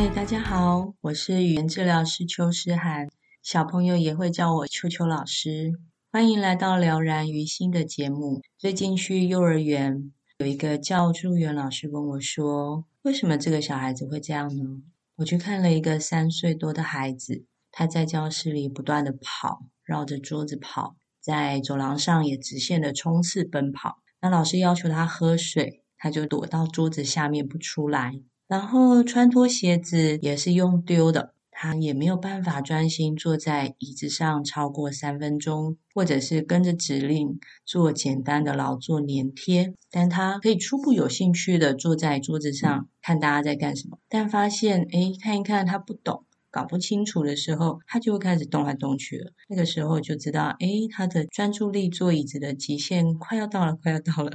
嗨，大家好，我是语言治疗师邱诗涵，小朋友也会叫我邱邱老师。欢迎来到了然于心的节目。最近去幼儿园，有一个教助员老师问我说：“为什么这个小孩子会这样呢？”我去看了一个三岁多的孩子，他在教室里不断地跑，绕着桌子跑，在走廊上也直线的冲刺奔跑。那老师要求他喝水，他就躲到桌子下面不出来。然后穿脱鞋子也是用丢的，他也没有办法专心坐在椅子上超过三分钟，或者是跟着指令做简单的劳作粘贴。但他可以初步有兴趣的坐在桌子上看大家在干什么，但发现哎，看一看他不懂，搞不清楚的时候，他就会开始动来动去了。那个时候就知道，哎，他的专注力坐椅子的极限快要到了，快要到了。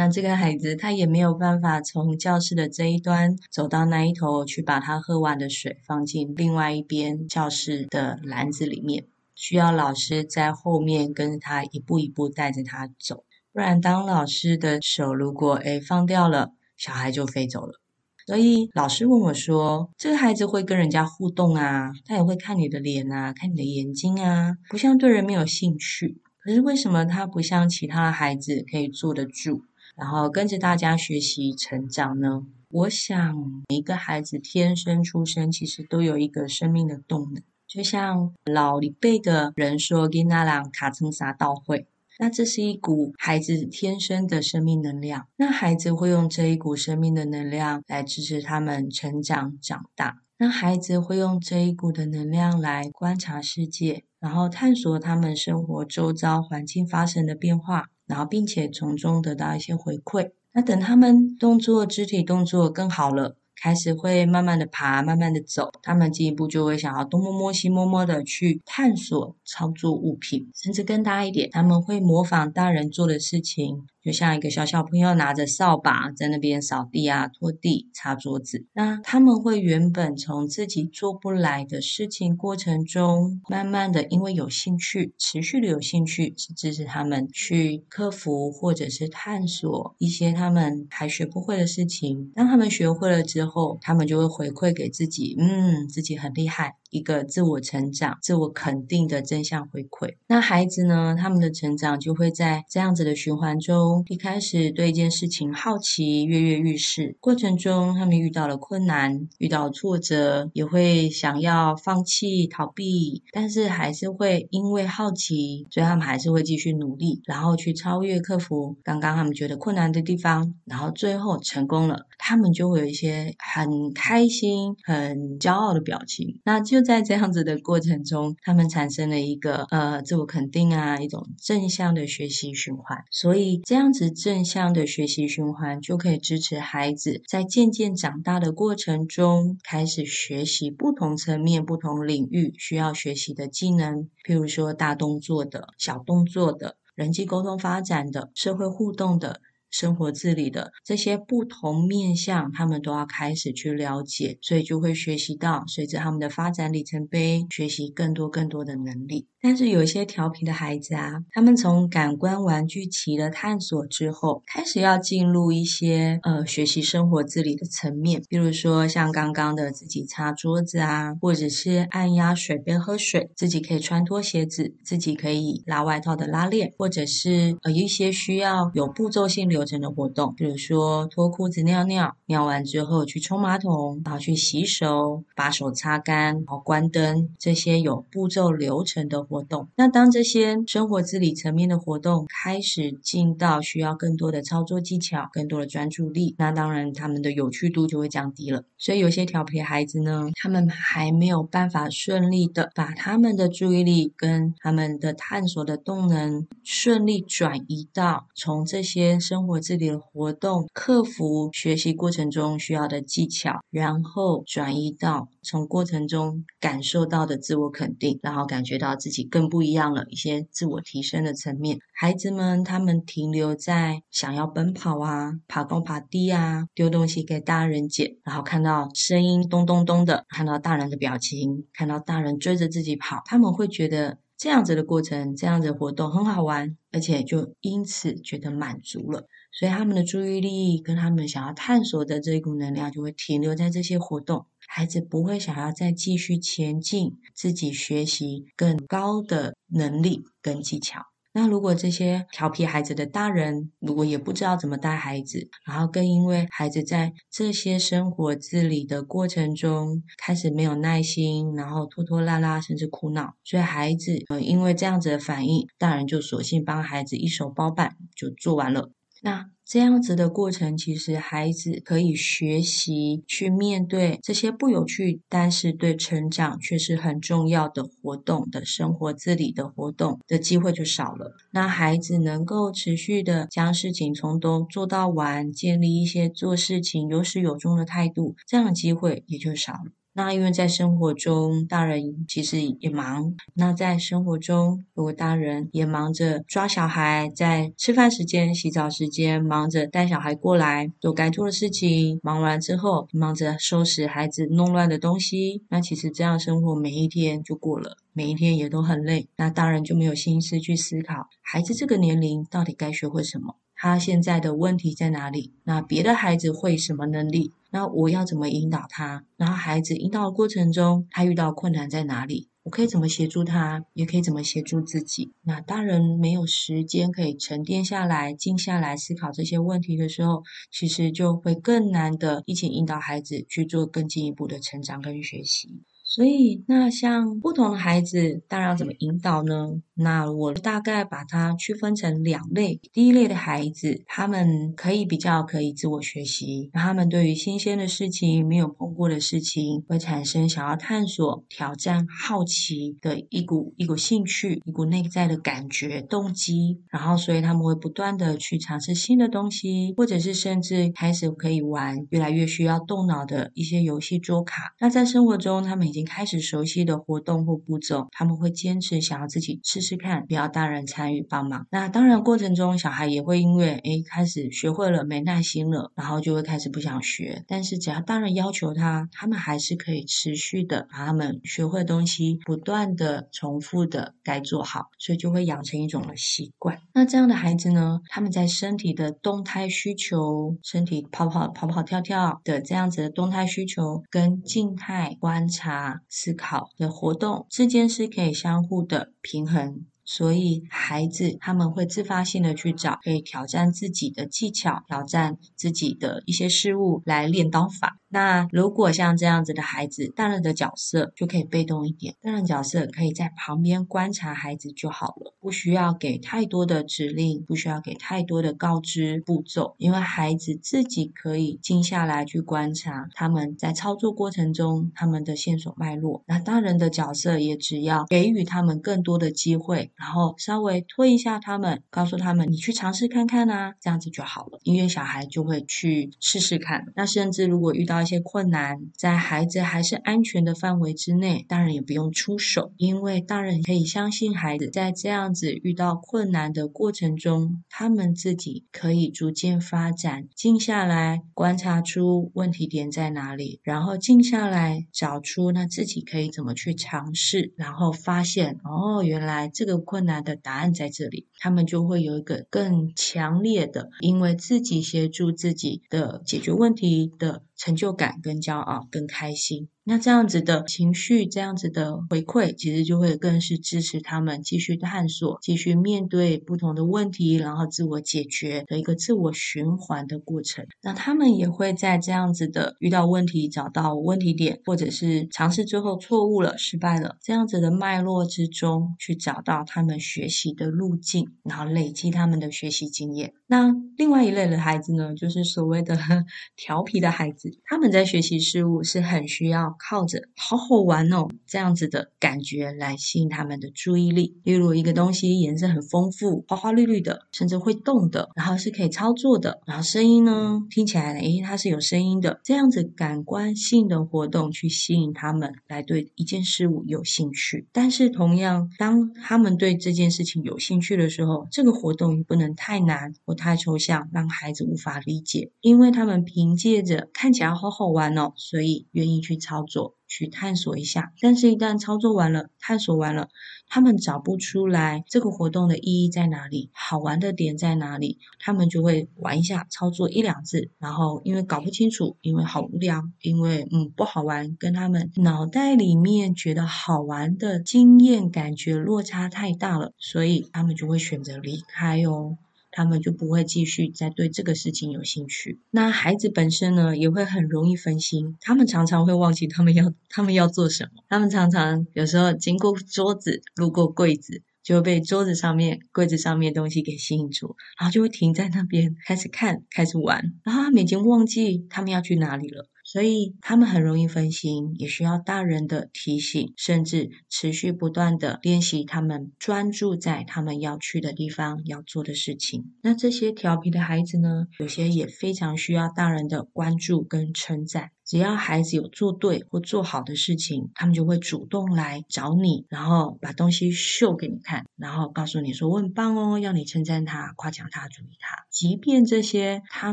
那这个孩子他也没有办法从教室的这一端走到那一头去把他喝完的水放进另外一边教室的篮子里面，需要老师在后面跟着他一步一步带着他走，不然当老师的手如果诶放掉了，小孩就飞走了。所以老师问我说：“这个孩子会跟人家互动啊，他也会看你的脸啊，看你的眼睛啊，不像对人没有兴趣。可是为什么他不像其他的孩子可以坐得住？”然后跟着大家学习成长呢？我想每一个孩子天生出生其实都有一个生命的动能，就像老一辈的人说“囡仔人卡曾啥到会”，那这是一股孩子天生的生命能量。那孩子会用这一股生命的能量来支持他们成长长大。那孩子会用这一股的能量来观察世界，然后探索他们生活周遭环境发生的变化。然后，并且从中得到一些回馈。那等他们动作、肢体动作更好了。开始会慢慢的爬，慢慢的走，他们进一步就会想要东摸摸西摸摸的去探索操作物品，甚至更大一点，他们会模仿大人做的事情，就像一个小小朋友拿着扫把在那边扫地啊、拖地、擦桌子。那他们会原本从自己做不来的事情过程中，慢慢的因为有兴趣，持续的有兴趣，是支持他们去克服或者是探索一些他们还学不会的事情。当他们学会了之，后，他们就会回馈给自己，嗯，自己很厉害。一个自我成长、自我肯定的正向回馈。那孩子呢？他们的成长就会在这样子的循环中，一开始对一件事情好奇、跃跃欲试。过程中，他们遇到了困难、遇到挫折，也会想要放弃、逃避，但是还是会因为好奇，所以他们还是会继续努力，然后去超越、克服刚刚他们觉得困难的地方，然后最后成功了，他们就会有一些很开心、很骄傲的表情。那就。在这样子的过程中，他们产生了一个呃自我肯定啊，一种正向的学习循环。所以这样子正向的学习循环就可以支持孩子在渐渐长大的过程中，开始学习不同层面、不同领域需要学习的技能，譬如说大动作的、小动作的、人际沟通发展的、社会互动的。生活自理的这些不同面向，他们都要开始去了解，所以就会学习到，随着他们的发展里程碑，学习更多更多的能力。但是有些调皮的孩子啊，他们从感官玩具期的探索之后，开始要进入一些呃学习生活自理的层面，比如说像刚刚的自己擦桌子啊，或者是按压水杯喝水，自己可以穿脱鞋子，自己可以拉外套的拉链，或者是呃一些需要有步骤性流。流程的活动，比如说脱裤子尿尿，尿完之后去冲马桶，然后去洗手，把手擦干，然后关灯，这些有步骤流程的活动。那当这些生活自理层面的活动开始进到需要更多的操作技巧、更多的专注力，那当然他们的有趣度就会降低了。所以有些调皮孩子呢，他们还没有办法顺利的把他们的注意力跟他们的探索的动能顺利转移到从这些生活自理的活动克服学习过程中需要的技巧，然后转移到从过程中感受到的自我肯定，然后感觉到自己更不一样了，一些自我提升的层面。孩子们他们停留在想要奔跑啊、爬高爬低啊、丢东西给大人捡，然后看到声音咚咚咚的，看到大人的表情，看到大人追着自己跑，他们会觉得这样子的过程、这样子的活动很好玩，而且就因此觉得满足了。所以他们的注意力跟他们想要探索的这一股能量就会停留在这些活动，孩子不会想要再继续前进，自己学习更高的能力跟技巧。那如果这些调皮孩子的大人，如果也不知道怎么带孩子，然后更因为孩子在这些生活自理的过程中开始没有耐心，然后拖拖拉拉，甚至哭闹，所以孩子呃因为这样子的反应，大人就索性帮孩子一手包办就做完了。那这样子的过程，其实孩子可以学习去面对这些不有趣，但是对成长却是很重要的活动的生活自理的活动的机会就少了。那孩子能够持续的将事情从头做到完，建立一些做事情有始有终的态度，这样的机会也就少了。那因为在生活中，大人其实也忙。那在生活中，如果大人也忙着抓小孩，在吃饭时间、洗澡时间，忙着带小孩过来做该做的事情，忙完之后忙着收拾孩子弄乱的东西，那其实这样生活每一天就过了，每一天也都很累。那大人就没有心思去思考孩子这个年龄到底该学会什么。他现在的问题在哪里？那别的孩子会什么能力？那我要怎么引导他？然后孩子引导的过程中，他遇到困难在哪里？我可以怎么协助他？也可以怎么协助自己？那大人没有时间可以沉淀下来、静下来思考这些问题的时候，其实就会更难的一起引导孩子去做更进一步的成长跟学习。所以，那像不同的孩子，当然要怎么引导呢？那我大概把它区分成两类。第一类的孩子，他们可以比较可以自我学习，他们对于新鲜的事情、没有碰过的事情，会产生想要探索、挑战、好奇的一股一股兴趣，一股内在的感觉、动机。然后，所以他们会不断的去尝试新的东西，或者是甚至开始可以玩越来越需要动脑的一些游戏桌卡。那在生活中，他们已经已经开始熟悉的活动或步骤，他们会坚持想要自己试试看，不要大人参与帮忙。那当然过程中，小孩也会因为诶开始学会了没耐心了，然后就会开始不想学。但是只要大人要求他，他们还是可以持续的把他们学会的东西不断的重复的该做好，所以就会养成一种的习惯。那这样的孩子呢，他们在身体的动态需求、身体跑跑跑跑跳跳的这样子的动态需求跟静态观察。思考的活动之间是可以相互的平衡。所以，孩子他们会自发性的去找可以挑战自己的技巧、挑战自己的一些事物来练刀法。那如果像这样子的孩子，大人的角色就可以被动一点，大人角色可以在旁边观察孩子就好了，不需要给太多的指令，不需要给太多的告知步骤，因为孩子自己可以静下来去观察他们在操作过程中他们的线索脉络。那大人的角色也只要给予他们更多的机会。然后稍微推一下他们，告诉他们你去尝试看看啊，这样子就好了。因为小孩就会去试试看。那甚至如果遇到一些困难，在孩子还是安全的范围之内，大人也不用出手，因为大人可以相信孩子，在这样子遇到困难的过程中，他们自己可以逐渐发展，静下来观察出问题点在哪里，然后静下来找出那自己可以怎么去尝试，然后发现哦，原来这个。困难的答案在这里，他们就会有一个更强烈的，因为自己协助自己的解决问题的成就感、跟骄傲、跟开心。那这样子的情绪，这样子的回馈，其实就会更是支持他们继续探索、继续面对不同的问题，然后自我解决的一个自我循环的过程。那他们也会在这样子的遇到问题、找到问题点，或者是尝试之后错误了、失败了，这样子的脉络之中，去找到他们学习的路径，然后累积他们的学习经验。那另外一类的孩子呢，就是所谓的 调皮的孩子，他们在学习事物是很需要。靠着好好玩哦，这样子的感觉来吸引他们的注意力。例如一个东西颜色很丰富，花花绿绿的，甚至会动的，然后是可以操作的，然后声音呢听起来呢，诶，它是有声音的。这样子感官性的活动去吸引他们来对一件事物有兴趣。但是同样，当他们对这件事情有兴趣的时候，这个活动也不能太难或太抽象，让孩子无法理解，因为他们凭借着看起来好好玩哦，所以愿意去操作。去探索一下，但是，一旦操作完了，探索完了，他们找不出来这个活动的意义在哪里，好玩的点在哪里，他们就会玩一下，操作一两次，然后因为搞不清楚，因为好无聊，因为嗯不好玩，跟他们脑袋里面觉得好玩的经验感觉落差太大了，所以他们就会选择离开哦。他们就不会继续再对这个事情有兴趣。那孩子本身呢，也会很容易分心。他们常常会忘记他们要他们要做什么。他们常常有时候经过桌子，路过柜子，就会被桌子上面、柜子上面的东西给吸引住，然后就会停在那边开始看、开始玩。然后他们已经忘记他们要去哪里了。所以他们很容易分心，也需要大人的提醒，甚至持续不断的练习，他们专注在他们要去的地方、要做的事情。那这些调皮的孩子呢，有些也非常需要大人的关注跟称赞。只要孩子有做对或做好的事情，他们就会主动来找你，然后把东西秀给你看，然后告诉你说我很棒哦，要你称赞他、夸奖他、注意他。即便这些他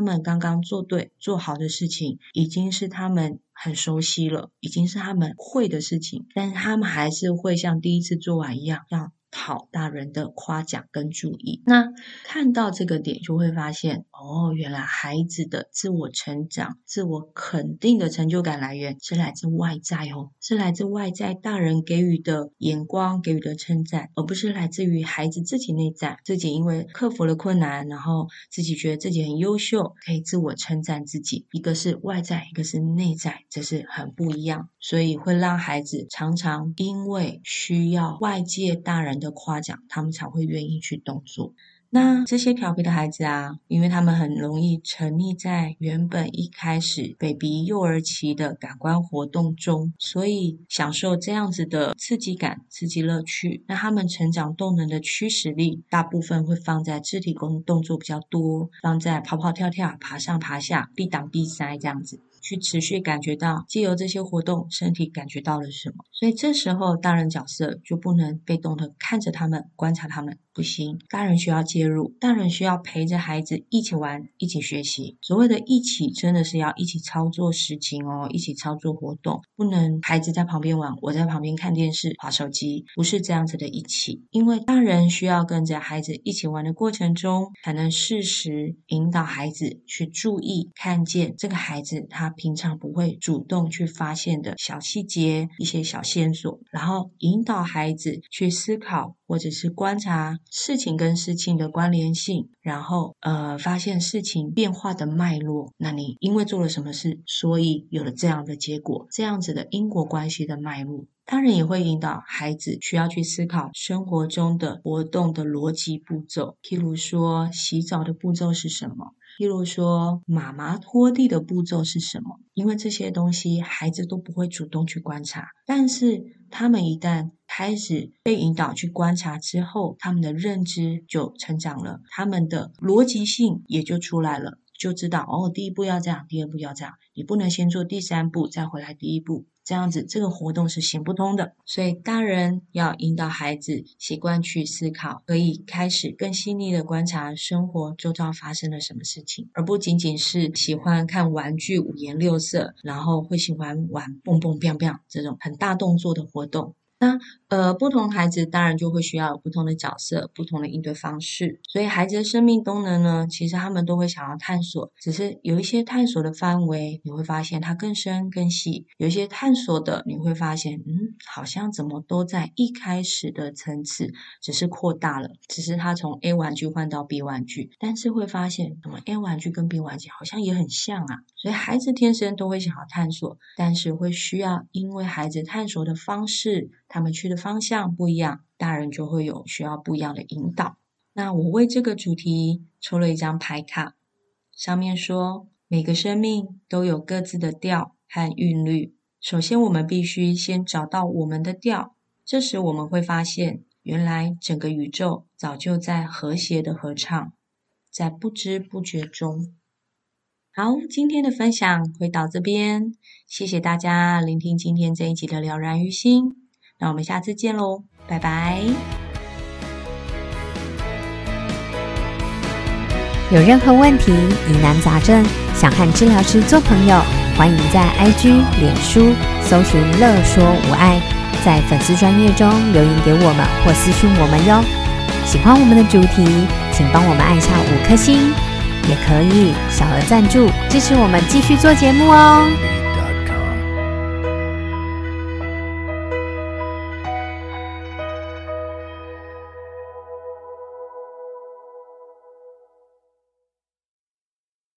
们刚刚做对、做好的事情，已经是他们很熟悉了，已经是他们会的事情，但是他们还是会像第一次做完一样要。讨大人的夸奖跟注意，那看到这个点就会发现，哦，原来孩子的自我成长、自我肯定的成就感来源是来自外在哦，是来自外在大人给予的眼光、给予的称赞，而不是来自于孩子自己内在。自己因为克服了困难，然后自己觉得自己很优秀，可以自我称赞自己。一个是外在，一个是内在，这是很不一样，所以会让孩子常常因为需要外界大人的。的夸奖，他们才会愿意去动作。那这些调皮的孩子啊，因为他们很容易沉溺在原本一开始 baby 幼儿期的感官活动中，所以享受这样子的刺激感、刺激乐趣。那他们成长动能的驱使力，大部分会放在肢体工动作比较多，放在跑跑跳跳、爬上爬下、避挡避塞这样子。去持续感觉到，既由这些活动，身体感觉到了什么？所以这时候，大人角色就不能被动的看着他们，观察他们，不行。大人需要介入，大人需要陪着孩子一起玩，一起学习。所谓的一起，真的是要一起操作事情哦，一起操作活动，不能孩子在旁边玩，我在旁边看电视、划手机，不是这样子的一起。因为大人需要跟着孩子一起玩的过程中，才能适时引导孩子去注意、看见这个孩子他。平常不会主动去发现的小细节、一些小线索，然后引导孩子去思考，或者是观察事情跟事情的关联性，然后呃发现事情变化的脉络。那你因为做了什么事，所以有了这样的结果，这样子的因果关系的脉络。当然也会引导孩子需要去思考生活中的活动的逻辑步骤，譬如说洗澡的步骤是什么。譬如说，妈妈拖地的步骤是什么？因为这些东西孩子都不会主动去观察，但是他们一旦开始被引导去观察之后，他们的认知就成长了，他们的逻辑性也就出来了，就知道哦，第一步要这样，第二步要这样，你不能先做第三步再回来第一步。这样子，这个活动是行不通的。所以，大人要引导孩子习惯去思考，可以开始更细腻的观察生活周遭发生了什么事情，而不仅仅是喜欢看玩具五颜六色，然后会喜欢玩蹦蹦跳跳这种很大动作的活动。那呃，不同孩子当然就会需要有不同的角色、不同的应对方式。所以孩子的生命功能呢，其实他们都会想要探索，只是有一些探索的范围，你会发现它更深更细；有一些探索的，你会发现，嗯，好像怎么都在一开始的层次，只是扩大了，只是他从 A 玩具换到 B 玩具，但是会发现，怎么 A 玩具跟 B 玩具好像也很像啊。所以孩子天生都会想要探索，但是会需要因为孩子探索的方式。他们去的方向不一样，大人就会有需要不一样的引导。那我为这个主题抽了一张牌卡，上面说每个生命都有各自的调和韵律。首先，我们必须先找到我们的调，这时我们会发现，原来整个宇宙早就在和谐的合唱，在不知不觉中。好，今天的分享会到这边，谢谢大家聆听今天这一集的了然于心。那我们下次见喽，拜拜！有任何问题、疑难杂症，想和治疗师做朋友，欢迎在 IG、脸书搜寻“乐说无碍”，在粉丝专页中留言给我们或私讯我们哟。喜欢我们的主题，请帮我们按下五颗星，也可以小额赞助支持我们继续做节目哦。